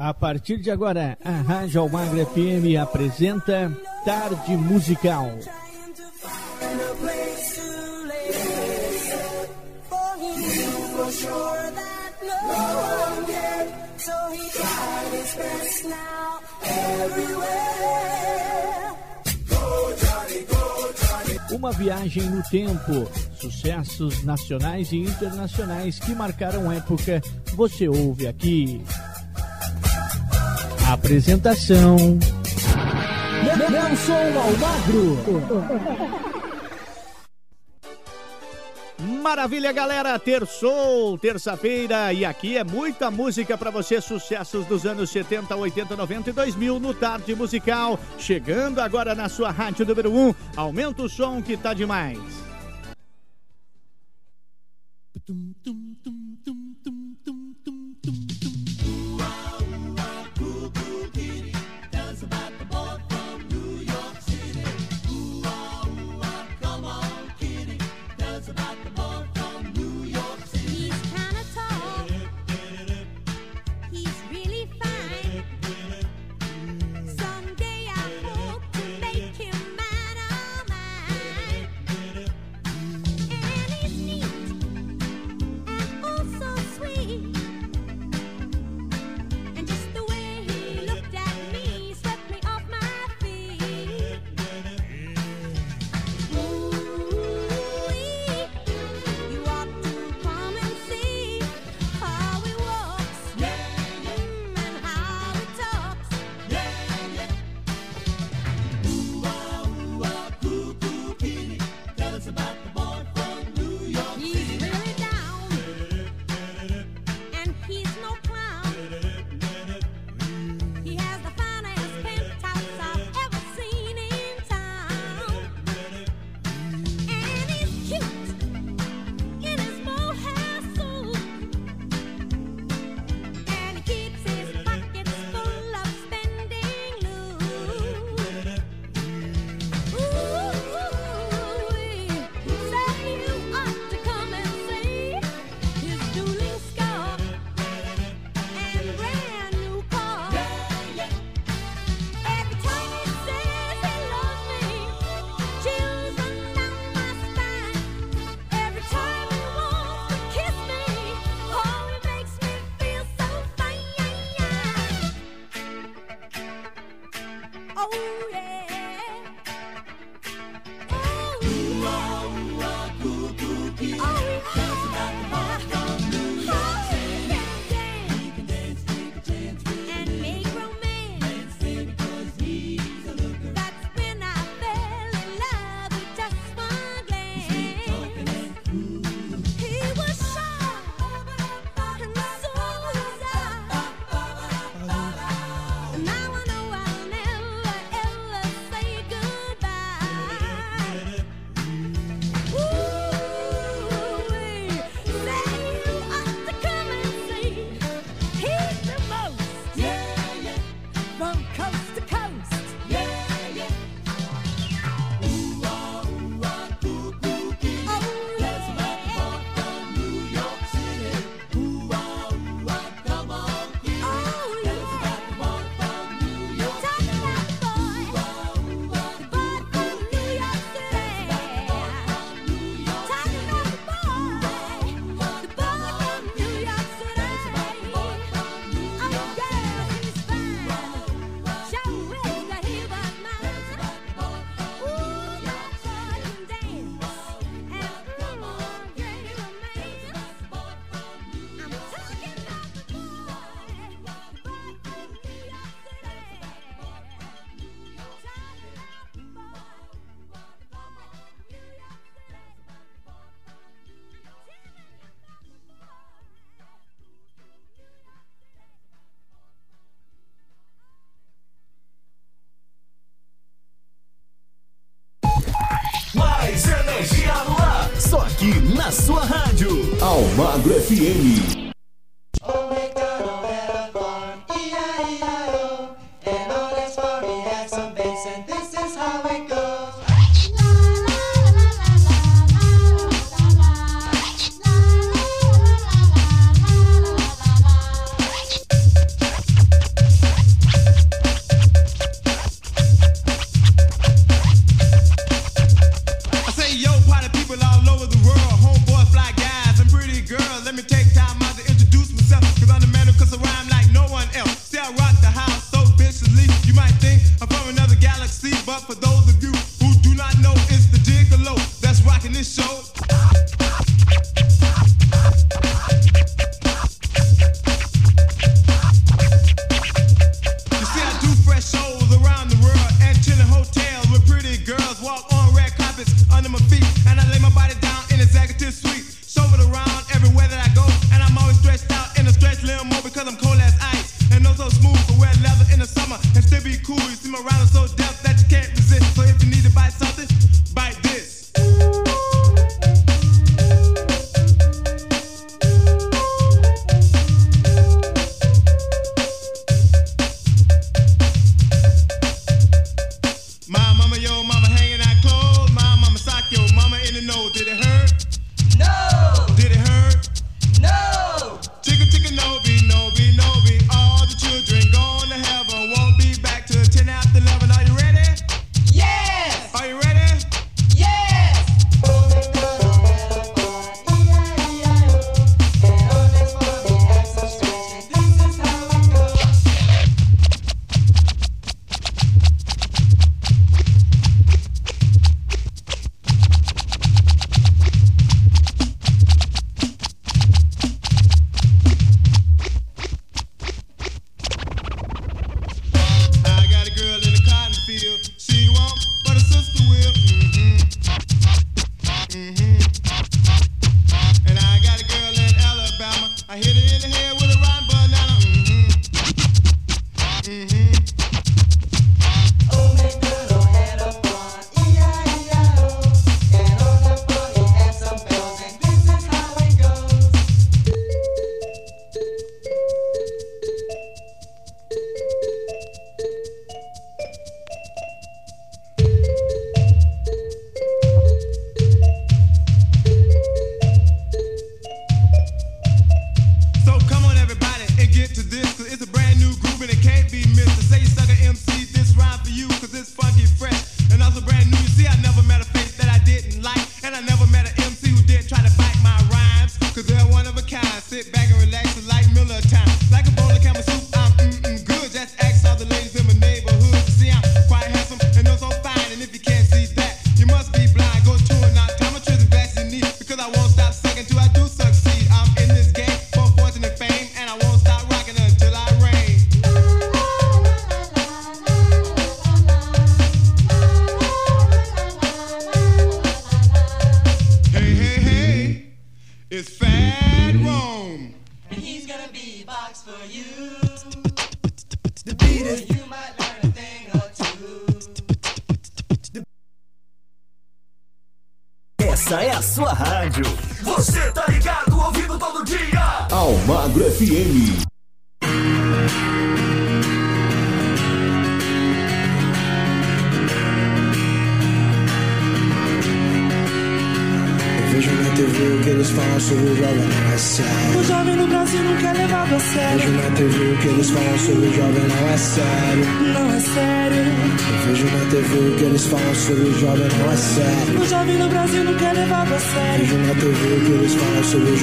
A partir de agora, a Rádio Almagra FM apresenta Tarde Musical. Uma viagem no tempo, sucessos nacionais e internacionais que marcaram época, você ouve aqui. Apresentação: Nelson Almagro. Maravilha, galera! Terçou, terça-feira, e aqui é muita música para você, sucessos dos anos 70, 80, 90 e 2000 no Tarde Musical. Chegando agora na sua rádio número 1. Aumenta o som que tá demais. Tum, tum, tum. Sua rádio. Almagro FM.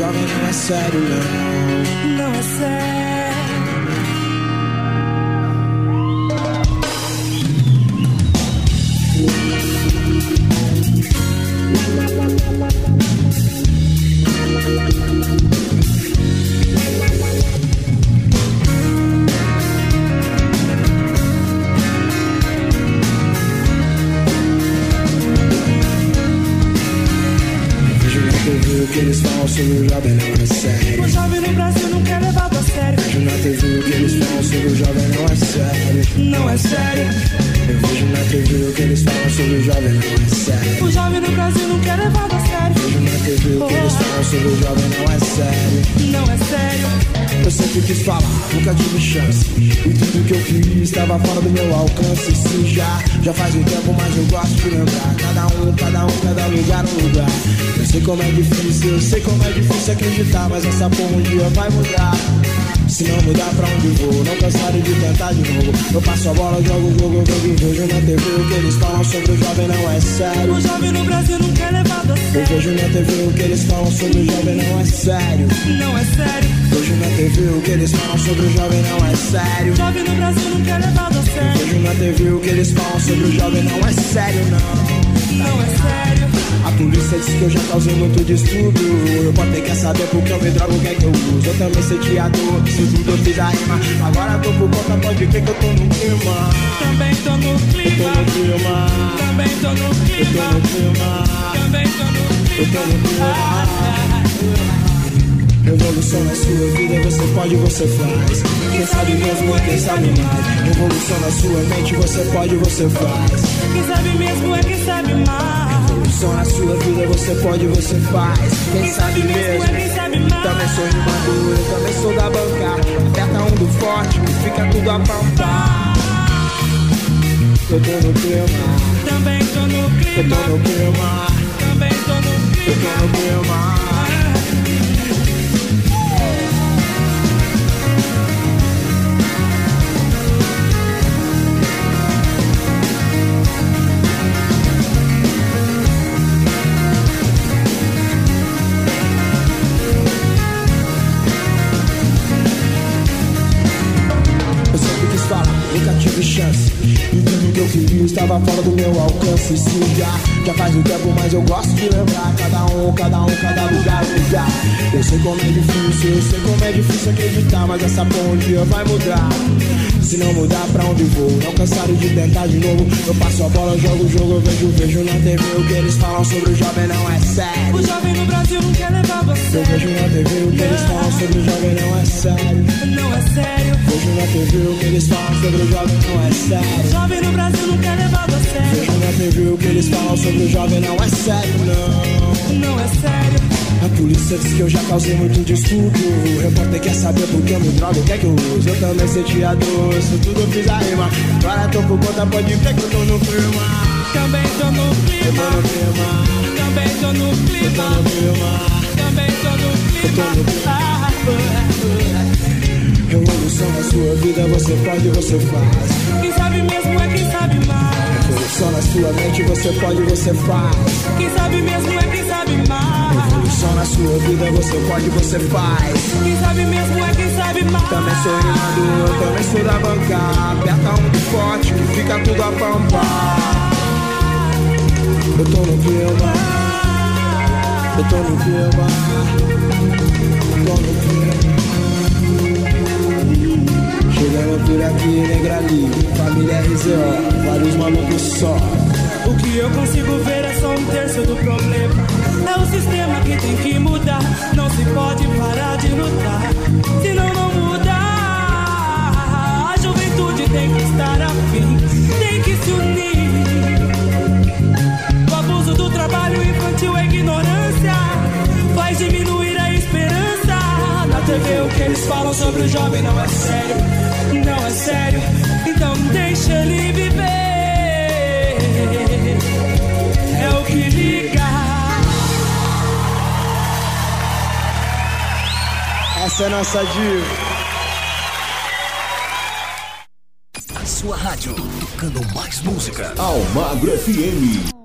walking in my side alone para lugar. Eu sei como é difícil, eu sei como é difícil acreditar, mas essa porra um dia vai mudar. Se não mudar pra onde vou, não cansarei de tentar de novo. Eu passo a bola, jogo o jogo, jogo e vejo na TV o que eles falam sobre o jovem não é sério. O jovem no Brasil não quer levado a sério. Eu vejo na TV o que eles falam sobre o jovem não é sério. Não é sério. Vejo na TV o que eles falam sobre o jovem não é sério. O jovem no Brasil não quer levado a sério. Eu vejo na TV o que eles falam sobre o jovem não é sério, não não é sério. A polícia diz que eu já causei muito distúrbio. Eu botei quer saber porque eu me drogo, o que é que eu uso? Eu também senti é a dor, preciso tudo eu fiz rima. Agora tô por conta, pode ver que eu tô no clima. Também tô no clima. Eu tô no clima. Também tô no clima. Eu tô no clima. Também tô no clima. Eu tô no clima. Revolução na sua vida, você pode, você faz. Quem sabe mesmo é quem sabe mais. Revolução na sua mente, você pode, você faz. Quem sabe mesmo é quem sabe mais. Revolução na sua vida, você pode, você faz. Quem, Quem sabe sabe mesmo é quem sabe mais. Também sou imaduro, também sou da bancada. Aperta um do forte, fica tudo a pampar. Eu tô no clima, Também tô no eu clima. tô no clima, Também tô no eu tô clima. no clima. Tive chance. E tudo que eu queria estava fora do meu alcance. Se já, já faz um tempo, mas eu gosto de lembrar. Cada um, cada um, cada lugar, lugar. Eu sei como é difícil, eu sei como é difícil acreditar. Mas essa dia vai mudar. Se não mudar, pra onde vou? Não cansado de tentar de novo. Eu passo a bola, jogo o jogo, eu vejo, vejo na TV. O que eles falam sobre o jovem não é sério. O jovem no Brasil não quer levar Eu você. vejo na TV o que eles falam sobre o jovem não é sério. Não é sério. Vejo na TV o que eles falam sobre o jovem não é O sério. jovem no Brasil não quer levar você. Vejo na TV o que eles falam sobre o jovem não é sério, não. Não é sério. A polícia diz que eu já causei muito distúrbio. O repórter quer saber por que eu me drogo, o que é que eu uso. Eu também sentia dor, isso tudo eu fiz a rima. Agora tô por conta, pode ver que eu tô no clima. Também tô no Eu tô clima. no clima, Também tô no eu tô clima. no clima. Também tô no clima. Ah, Revolução na sua vida, você pode, você faz. Quem sabe mesmo é quem sabe mais. Revolução na sua mente, você pode, você faz. Quem sabe mesmo é quem sabe mais. Revolução na sua vida, você pode, você faz. Quem sabe mesmo é quem sabe mais. Também sou imaduro, também sou da banca. Aperta um forte, fica tudo a pampar. Eu tô no clima, eu tô no clima, tô no clima. Chegando por aqui, negra livre, família RZO, vários malucos só. O que eu consigo ver é só um terço do problema. É o sistema que tem que mudar. Não se pode parar de lutar. Senão não muda. A juventude tem que estar afim. Tem que se unir. O abuso do trabalho infantil, a ignorância. Faz diminuir a esperança. Na TV o que eles falam sobre o jovem não é sério. Não é sério. Então deixa ele viver. É o que liga. Essa é nossa diva. A sua rádio, tocando mais música. Almagro FM.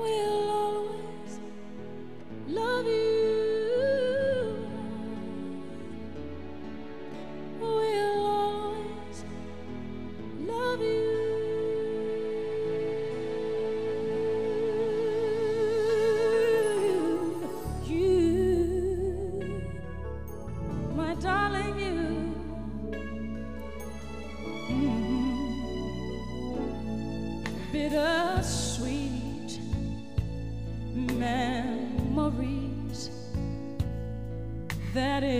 will always love you.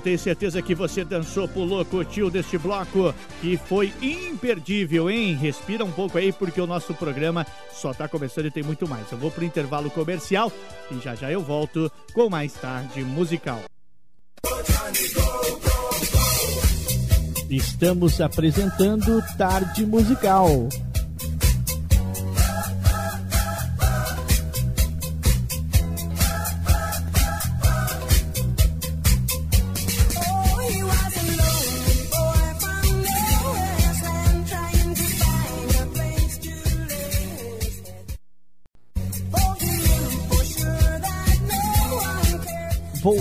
Eu tenho certeza que você dançou, pulou, curtiu deste bloco que foi imperdível, hein? Respira um pouco aí porque o nosso programa só tá começando e tem muito mais. Eu vou pro intervalo comercial e já já eu volto com mais tarde musical. Estamos apresentando Tarde Musical.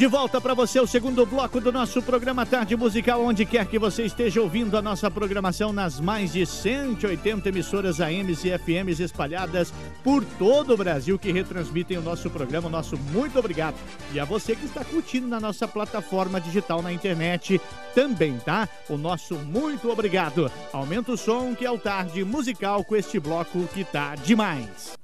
De volta para você o segundo bloco do nosso programa Tarde Musical, onde quer que você esteja ouvindo a nossa programação nas mais de 180 emissoras AMs e FMs espalhadas por todo o Brasil que retransmitem o nosso programa. O Nosso muito obrigado. E a você que está curtindo na nossa plataforma digital na internet também, tá? O nosso muito obrigado. Aumenta o som que é o Tarde Musical com este bloco que tá demais.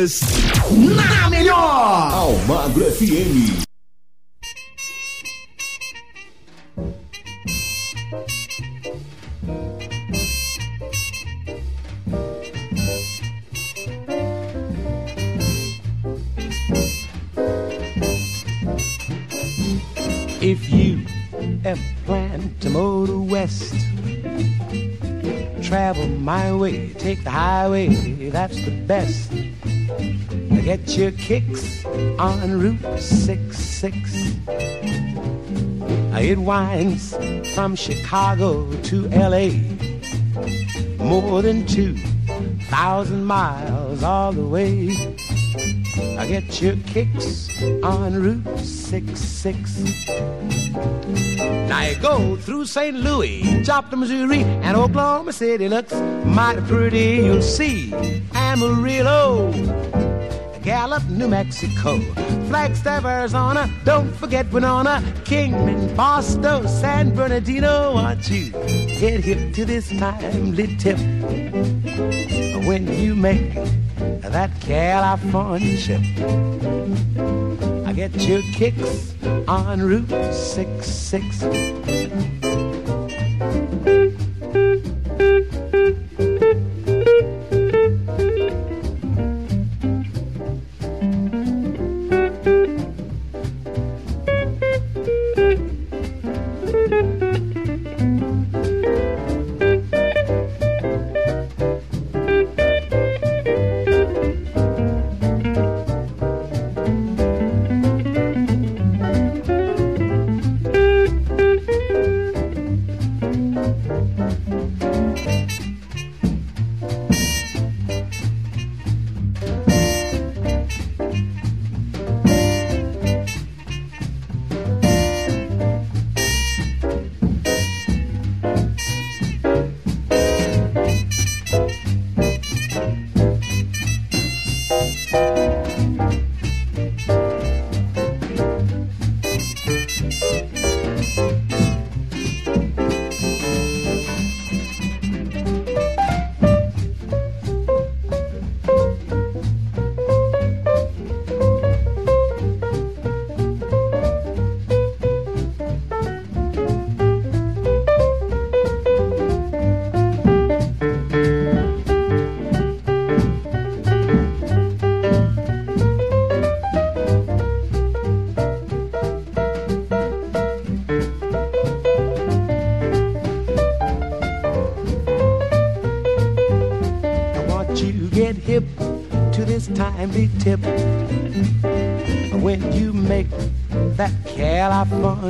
Melhores na melhor. Almagro FM. If you ever plan to motor west, travel my way, take the highway, that's the best. Get your kicks on Route 66. It winds from Chicago to LA, more than 2,000 miles all the way. I get your kicks on Route 66. Now you go through St. Louis, Joplin, Missouri, and Oklahoma City looks mighty pretty, you'll see. Amarillo, Gallup, New Mexico, Flagstaff, Arizona. Don't forget Winona, Kingman, Boston, San Bernardino. Want you get hip to this timely tip when you make that California trip. I get your kicks on Route 66.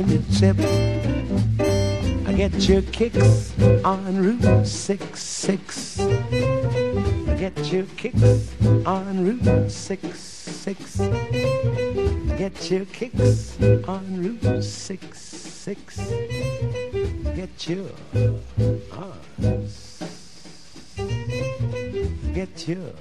California trip. I get your kicks on Route 66. I get your kicks on Route 66. Get your kicks on Route 66. Get your arms. Get your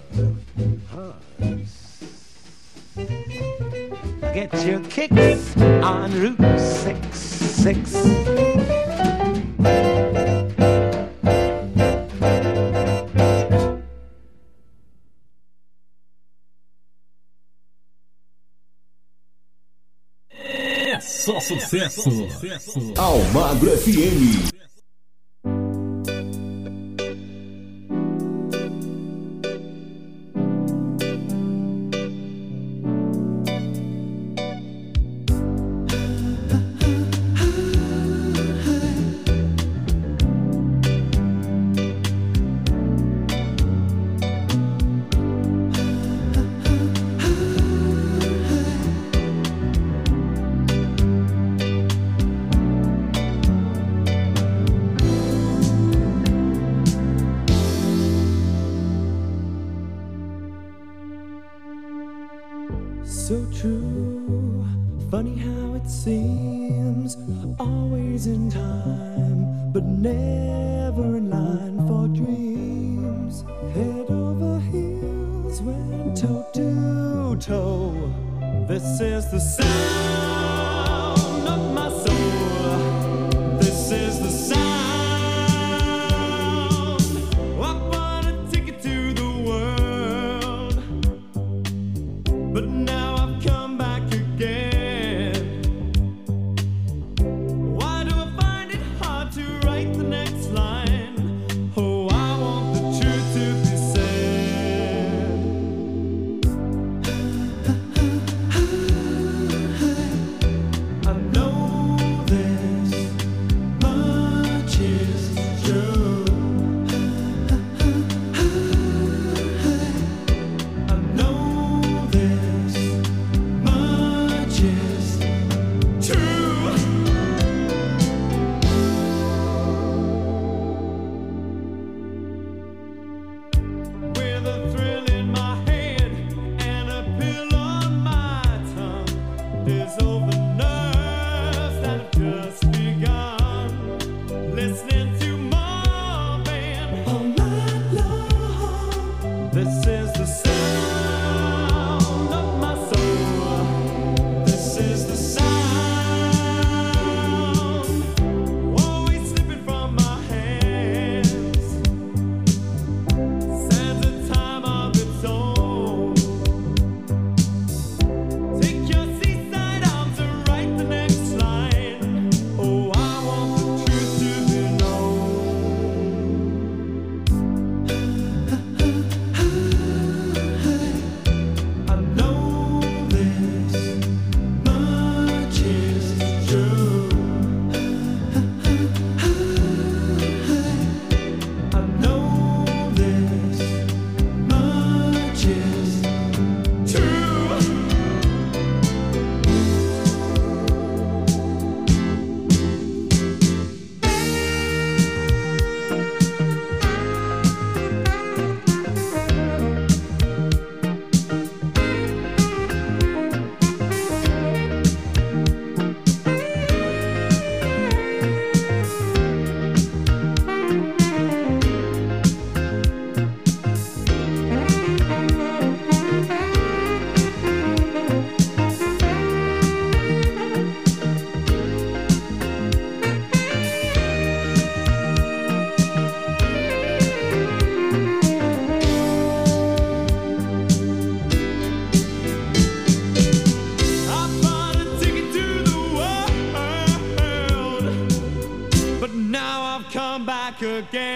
the game.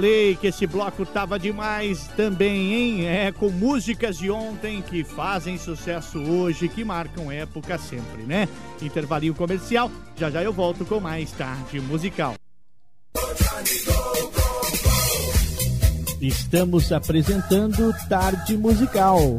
falei que esse bloco tava demais também, hein? É, com músicas de ontem que fazem sucesso hoje, que marcam época sempre, né? Intervalinho comercial, já já eu volto com mais tarde musical. Estamos apresentando Tarde Musical.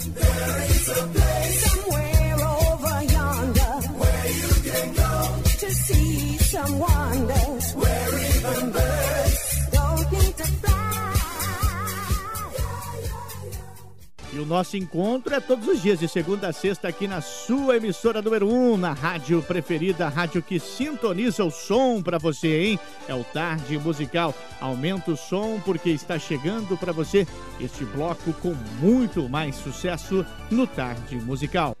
o nosso encontro é todos os dias, de segunda a sexta, aqui na sua emissora número 1, um, na rádio preferida, a rádio que sintoniza o som para você, hein? É o Tarde Musical. Aumenta o som porque está chegando para você este bloco com muito mais sucesso no Tarde Musical.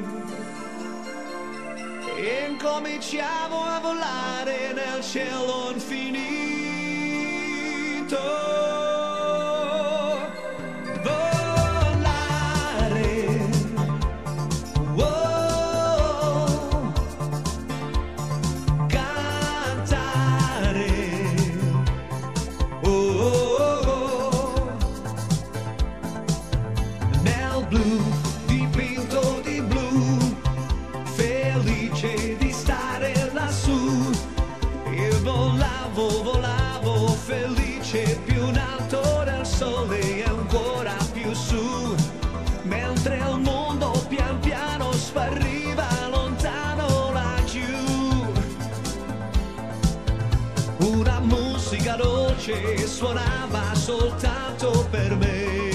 incominciamo a volare nel cielo infinito. suonava soltanto per me.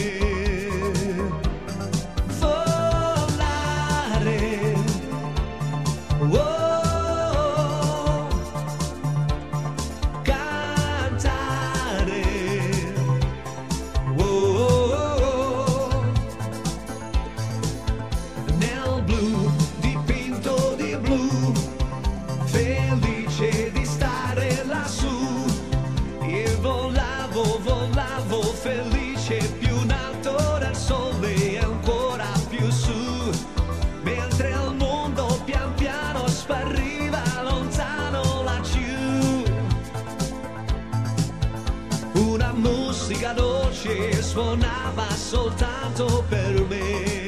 suonava soltanto per me.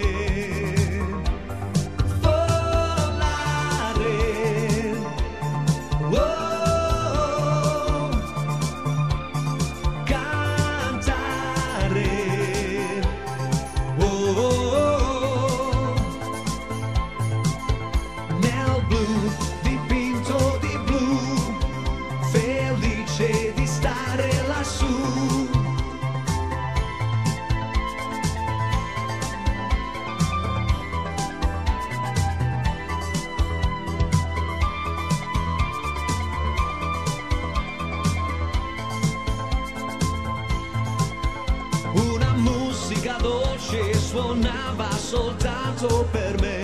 suonava soltanto per me.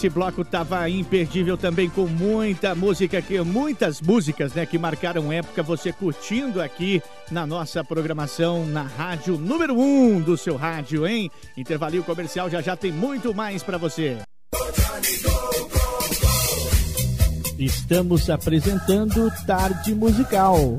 Esse bloco tava imperdível também com muita música que muitas músicas, né, que marcaram época você curtindo aqui na nossa programação na rádio número 1 um do seu rádio, hein? Intervalinho comercial já já tem muito mais pra você. Estamos apresentando Tarde Musical.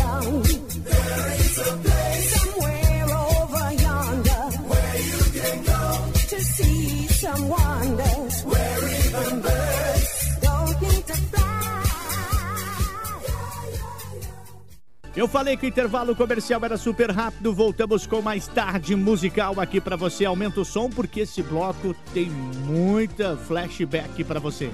Eu falei que o intervalo comercial era super rápido. Voltamos com mais tarde musical aqui pra você. Aumenta o som porque esse bloco tem muita flashback pra você.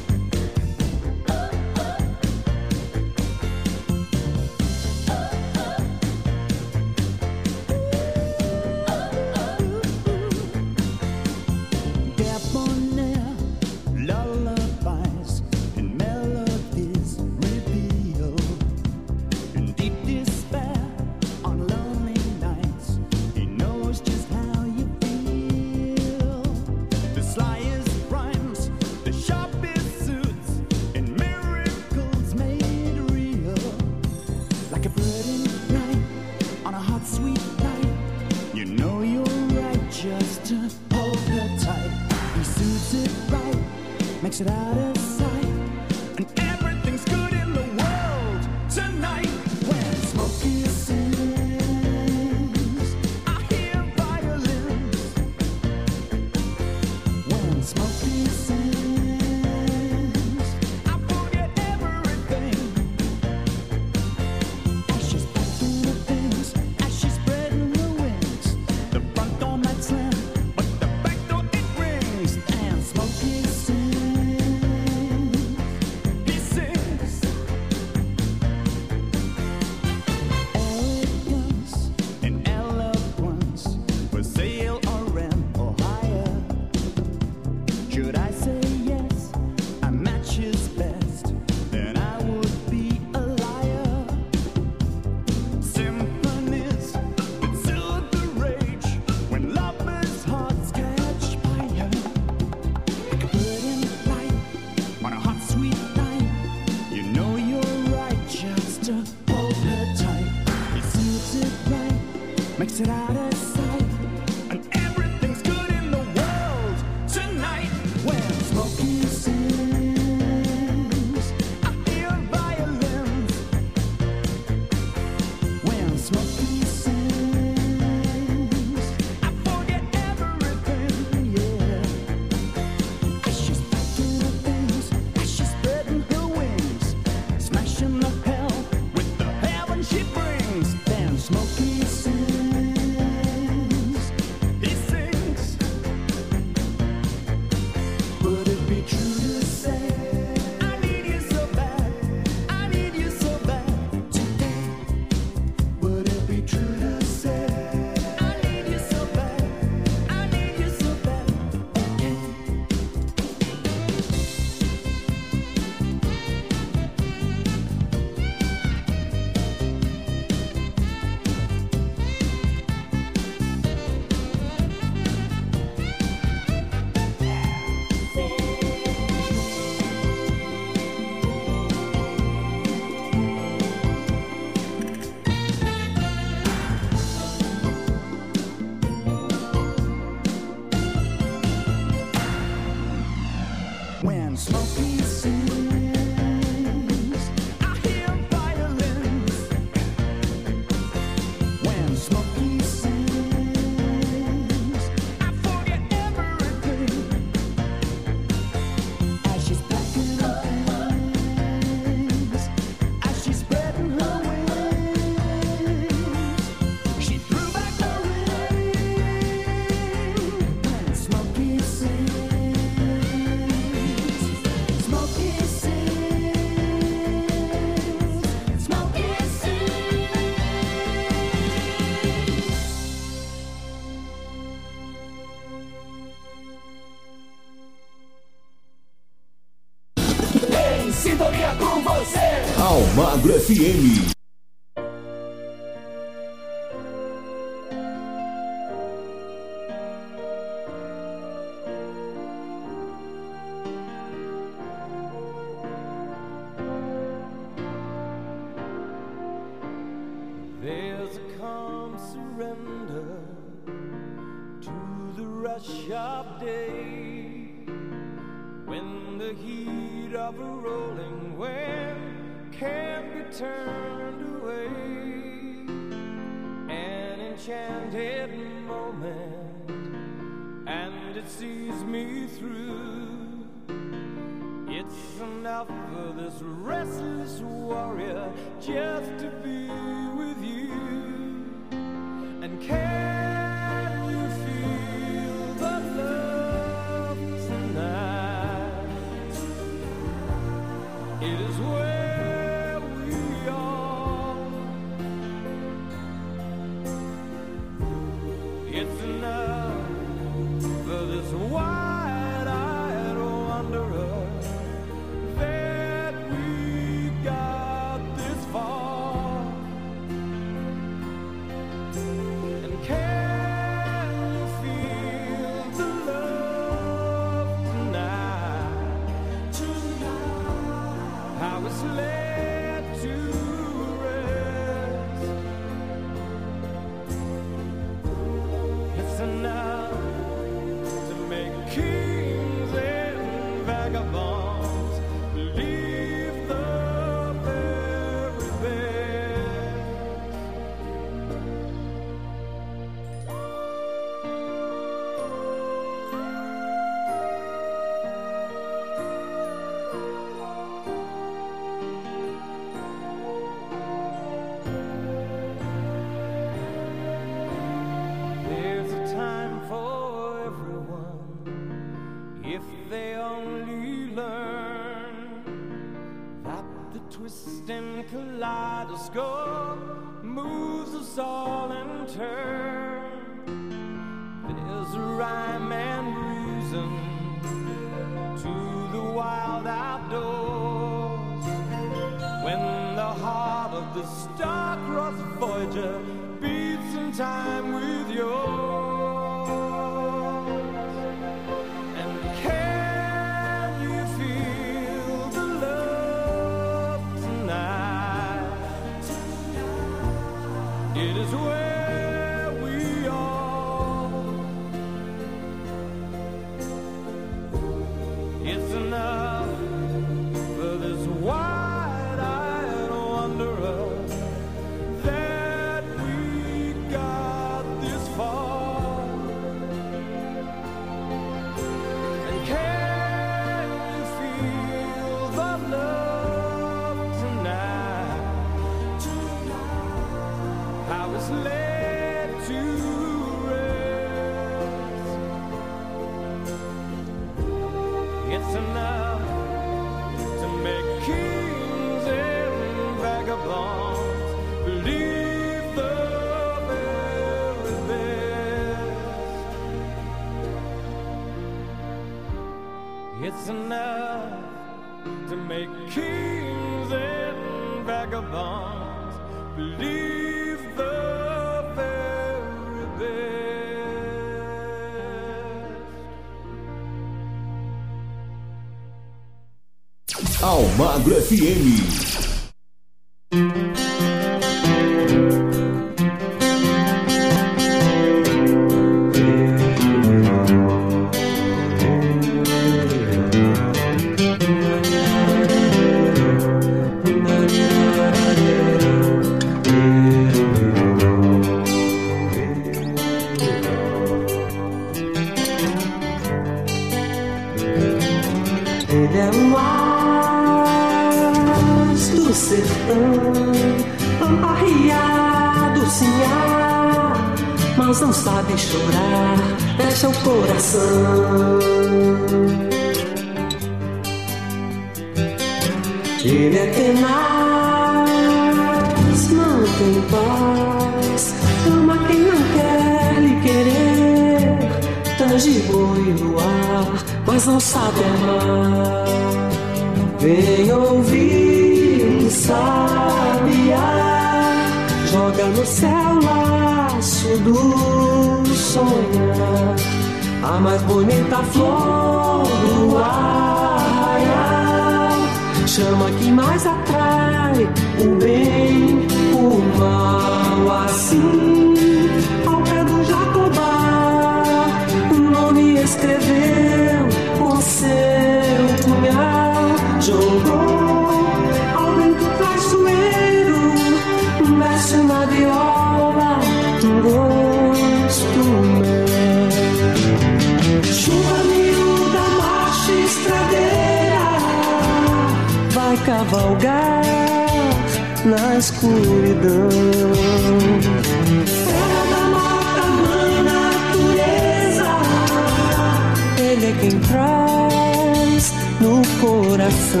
No coração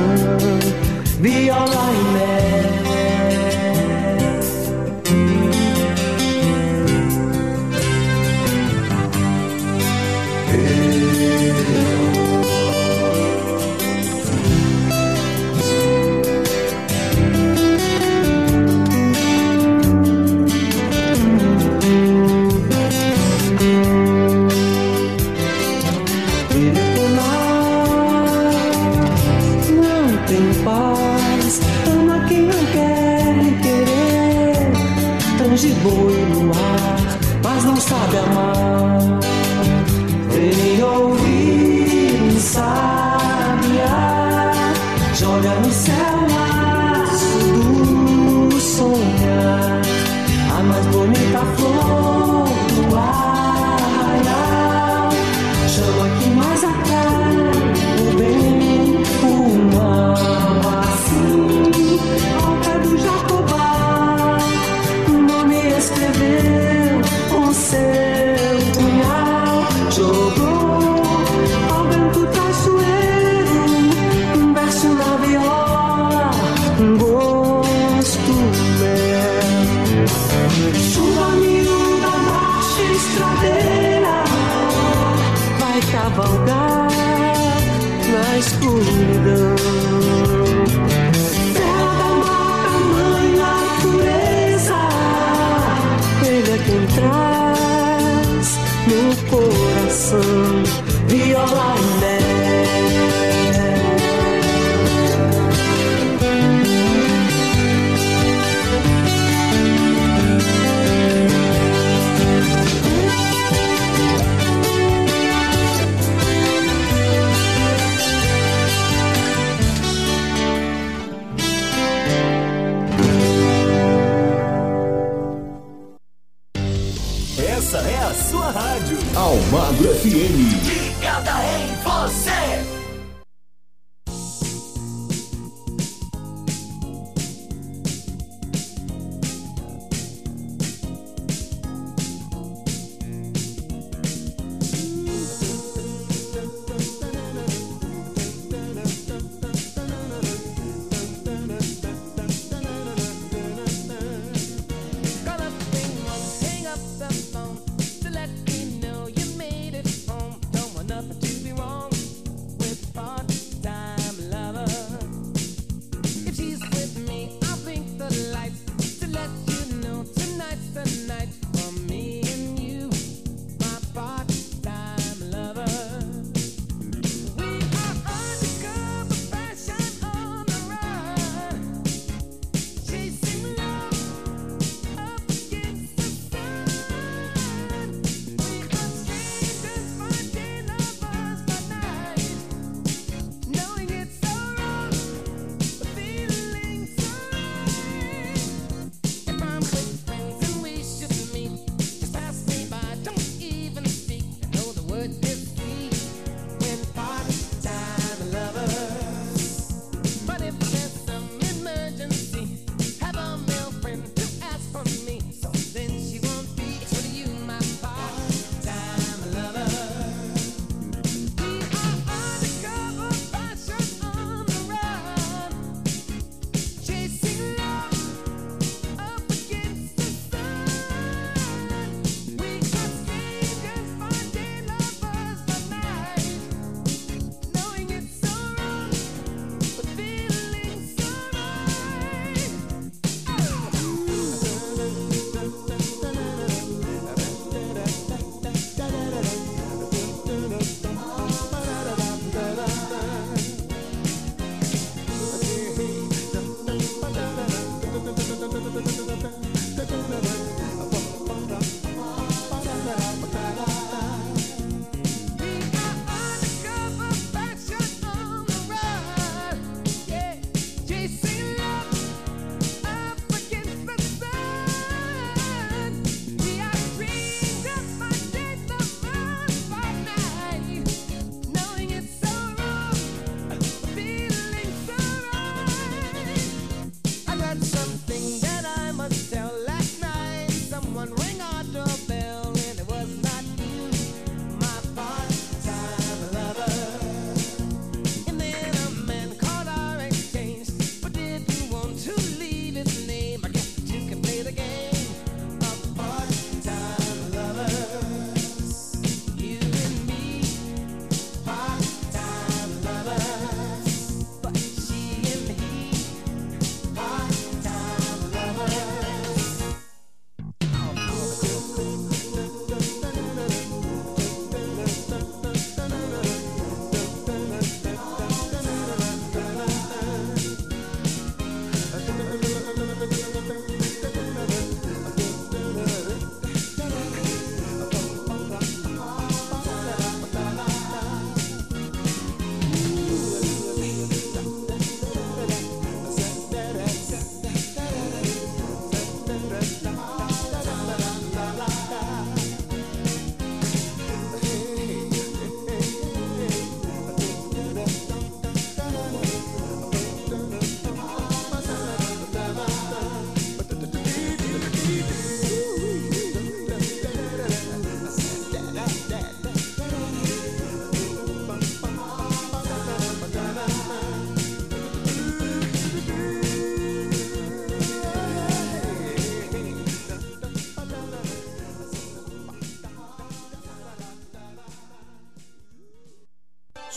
viola e mel.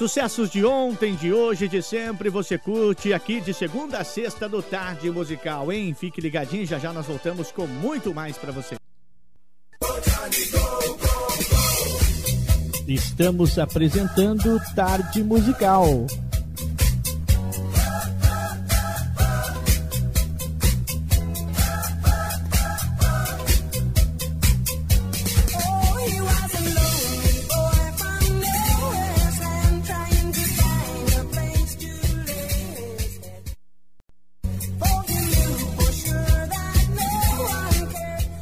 Sucessos de ontem, de hoje, de sempre, você curte aqui de segunda a sexta do Tarde Musical, hein? Fique ligadinho, já já nós voltamos com muito mais para você. Estamos apresentando Tarde Musical.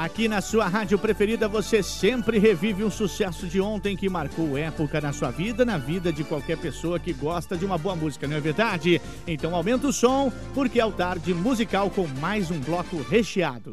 Aqui na sua rádio preferida, você sempre revive um sucesso de ontem que marcou época na sua vida, na vida de qualquer pessoa que gosta de uma boa música, não é verdade? Então aumenta o som, porque é o tarde musical com mais um bloco recheado.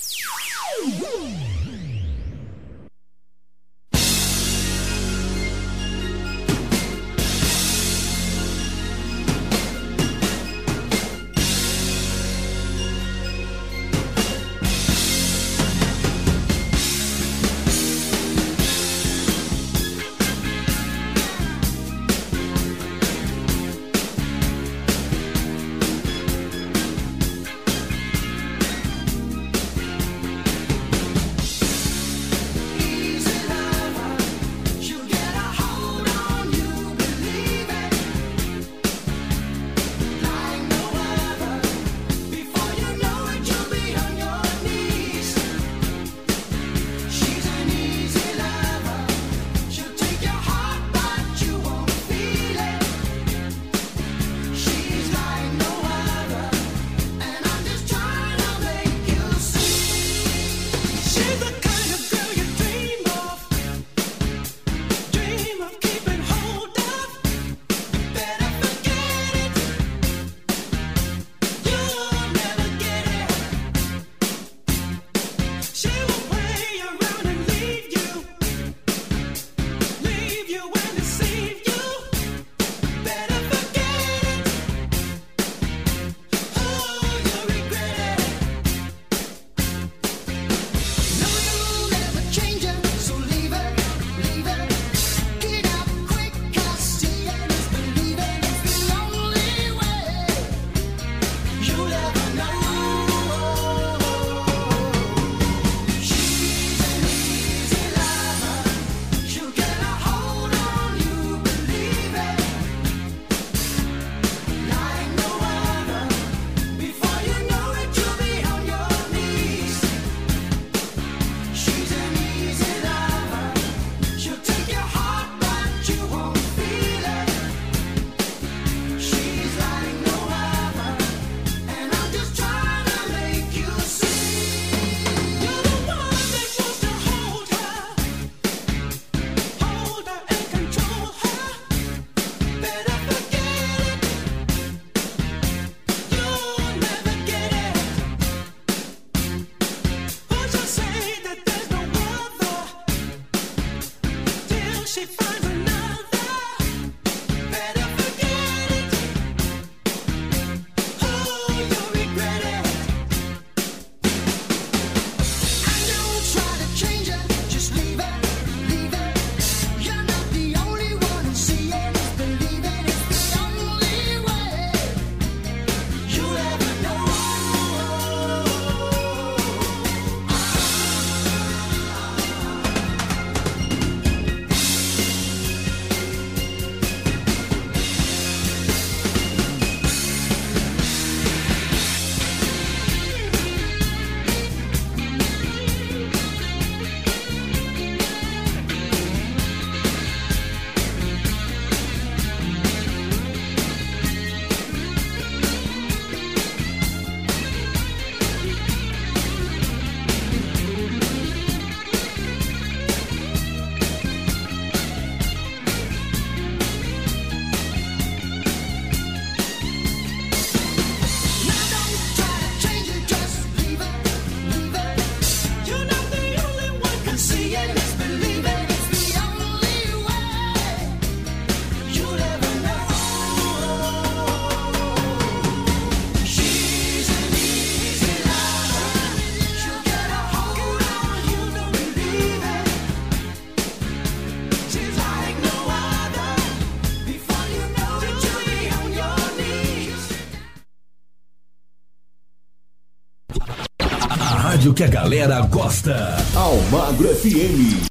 que a galera gosta. Almagro FM.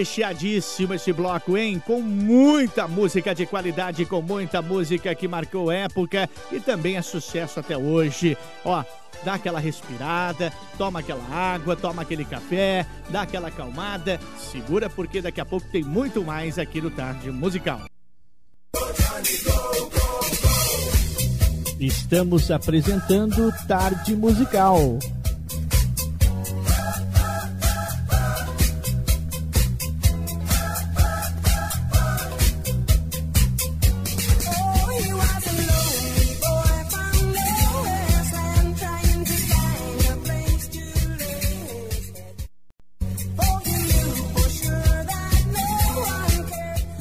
Recheadíssimo esse bloco, hein? Com muita música de qualidade, com muita música que marcou época e também é sucesso até hoje. Ó, dá aquela respirada, toma aquela água, toma aquele café, dá aquela acalmada, segura porque daqui a pouco tem muito mais aqui no Tarde Musical. Estamos apresentando Tarde Musical.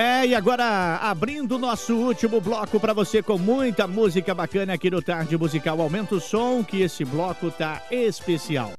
É, e agora abrindo o nosso último bloco para você com muita música bacana aqui no Tarde Musical. Aumenta o som que esse bloco tá especial.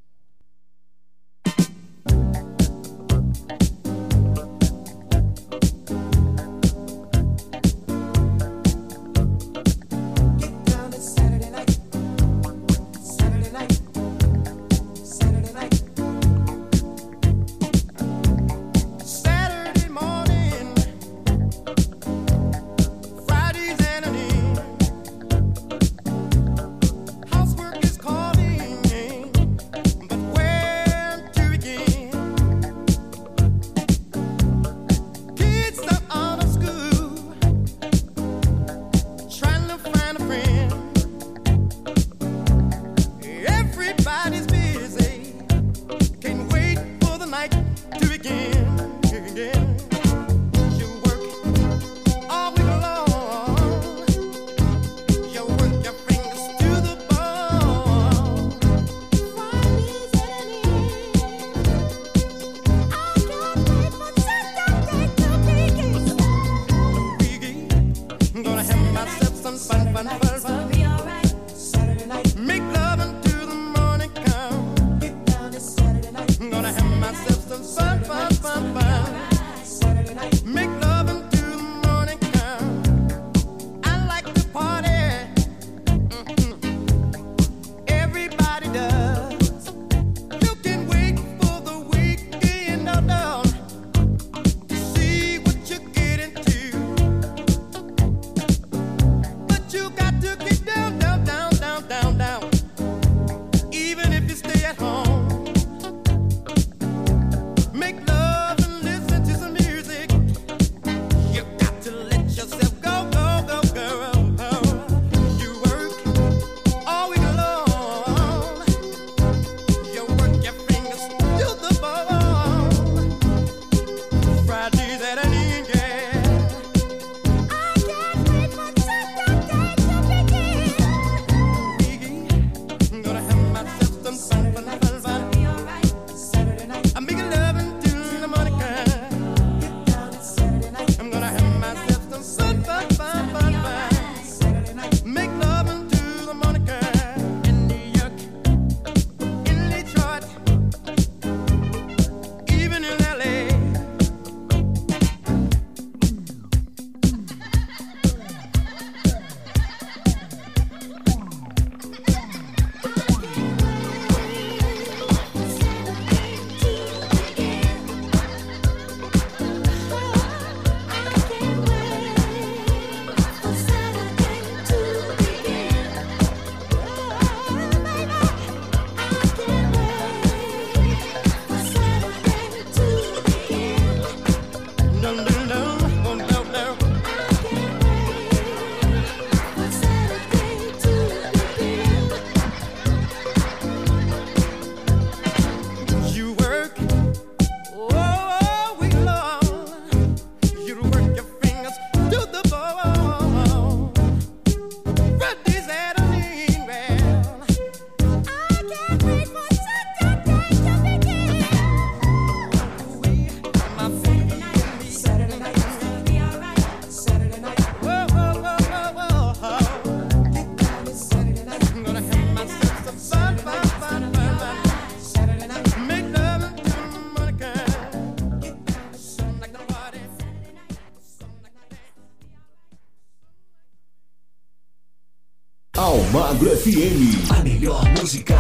FM, a melhor música.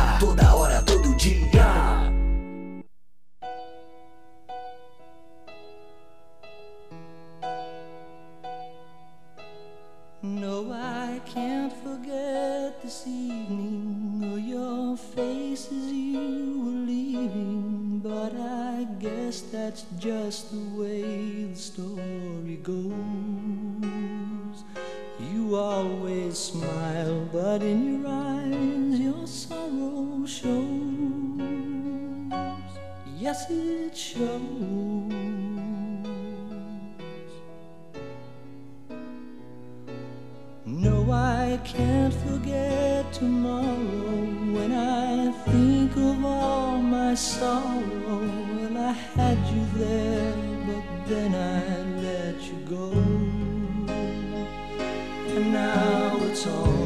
sorrow and I had you there, but then I let you go. And now it's all.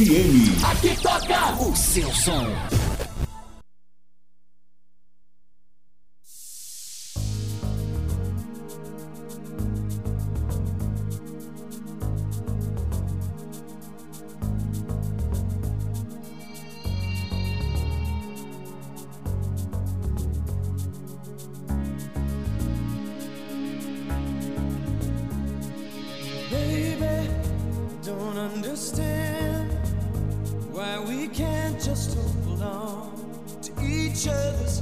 FM. Aqui toca o seu som. Understand why we can't just hold on to each other's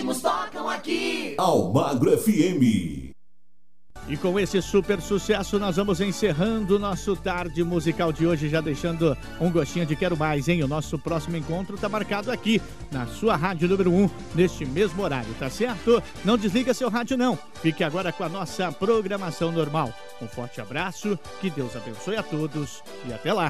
ritmos tocam aqui. Almagro FM. E com esse super sucesso, nós vamos encerrando o nosso tarde musical de hoje, já deixando um gostinho de quero mais, hein? O nosso próximo encontro tá marcado aqui, na sua rádio número 1, neste mesmo horário, tá certo? Não desliga seu rádio, não. Fique agora com a nossa programação normal. Um forte abraço, que Deus abençoe a todos e até lá.